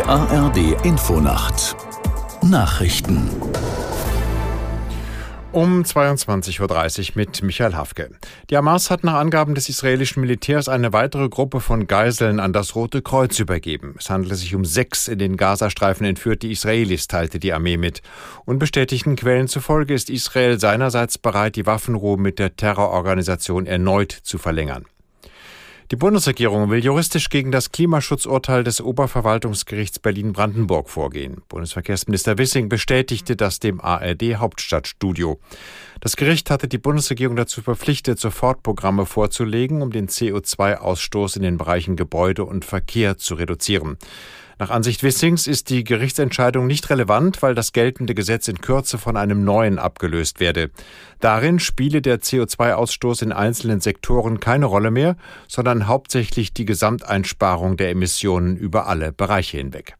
Die ARD Infonacht Nachrichten um 22.30 Uhr mit Michael Hafke. Die Hamas hat nach Angaben des israelischen Militärs eine weitere Gruppe von Geiseln an das Rote Kreuz übergeben. Es handele sich um sechs in den Gazastreifen entführte Israelis, teilte die Armee mit. Unbestätigten Quellen zufolge ist Israel seinerseits bereit, die Waffenruhe mit der Terrororganisation erneut zu verlängern. Die Bundesregierung will juristisch gegen das Klimaschutzurteil des Oberverwaltungsgerichts Berlin-Brandenburg vorgehen. Bundesverkehrsminister Wissing bestätigte das dem ARD Hauptstadtstudio. Das Gericht hatte die Bundesregierung dazu verpflichtet, Sofortprogramme vorzulegen, um den CO2-Ausstoß in den Bereichen Gebäude und Verkehr zu reduzieren. Nach Ansicht Wissings ist die Gerichtsentscheidung nicht relevant, weil das geltende Gesetz in Kürze von einem neuen abgelöst werde. Darin spiele der CO2-Ausstoß in einzelnen Sektoren keine Rolle mehr, sondern hauptsächlich die Gesamteinsparung der Emissionen über alle Bereiche hinweg.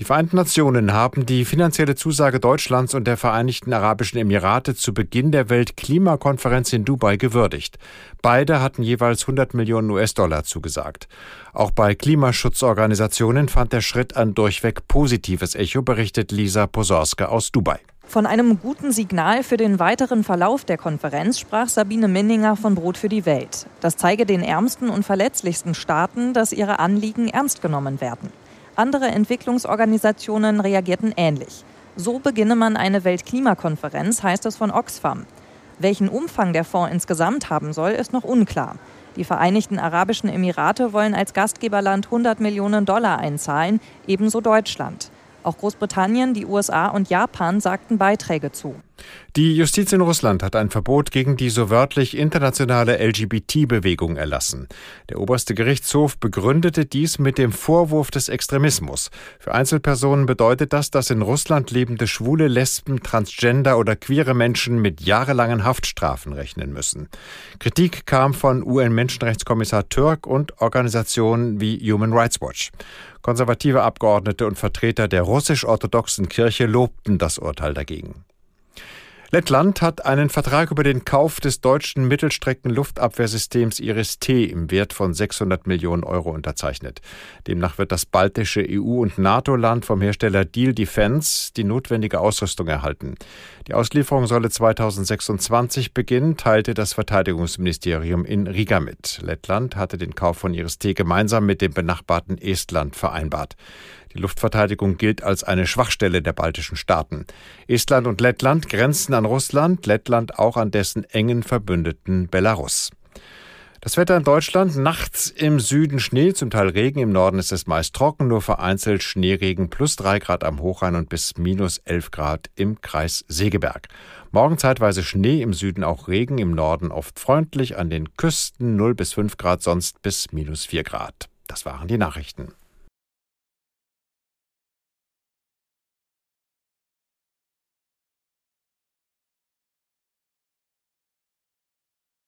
Die Vereinten Nationen haben die finanzielle Zusage Deutschlands und der Vereinigten Arabischen Emirate zu Beginn der Weltklimakonferenz in Dubai gewürdigt. Beide hatten jeweils 100 Millionen US-Dollar zugesagt. Auch bei Klimaschutzorganisationen fand der Schritt ein durchweg positives Echo, berichtet Lisa Posorska aus Dubai. Von einem guten Signal für den weiteren Verlauf der Konferenz sprach Sabine Minninger von Brot für die Welt. Das zeige den ärmsten und verletzlichsten Staaten, dass ihre Anliegen ernst genommen werden. Andere Entwicklungsorganisationen reagierten ähnlich. So beginne man eine Weltklimakonferenz, heißt es von Oxfam. Welchen Umfang der Fonds insgesamt haben soll, ist noch unklar. Die Vereinigten Arabischen Emirate wollen als Gastgeberland 100 Millionen Dollar einzahlen, ebenso Deutschland. Auch Großbritannien, die USA und Japan sagten Beiträge zu. Die Justiz in Russland hat ein Verbot gegen die so wörtlich internationale LGBT-Bewegung erlassen. Der oberste Gerichtshof begründete dies mit dem Vorwurf des Extremismus. Für Einzelpersonen bedeutet das, dass in Russland lebende Schwule, Lesben, Transgender oder queere Menschen mit jahrelangen Haftstrafen rechnen müssen. Kritik kam von UN-Menschenrechtskommissar Türk und Organisationen wie Human Rights Watch. Konservative Abgeordnete und Vertreter der russisch-orthodoxen Kirche lobten das Urteil dagegen. Lettland hat einen Vertrag über den Kauf des deutschen Mittelstrecken-Luftabwehrsystems Iris-T im Wert von 600 Millionen Euro unterzeichnet. Demnach wird das baltische EU- und NATO-Land vom Hersteller Deal Defense die notwendige Ausrüstung erhalten. Die Auslieferung solle 2026 beginnen, teilte das Verteidigungsministerium in Riga mit. Lettland hatte den Kauf von Iris-T gemeinsam mit dem benachbarten Estland vereinbart. Die Luftverteidigung gilt als eine Schwachstelle der baltischen Staaten. Estland und Lettland grenzen an Russland, Lettland auch an dessen engen Verbündeten Belarus. Das Wetter in Deutschland, nachts im Süden Schnee, zum Teil Regen, im Norden ist es meist trocken, nur vereinzelt Schneeregen plus drei Grad am Hochrhein und bis minus elf Grad im Kreis Segeberg. Morgen zeitweise Schnee, im Süden auch Regen, im Norden oft freundlich, an den Küsten 0 bis 5 Grad, sonst bis minus 4 Grad. Das waren die Nachrichten.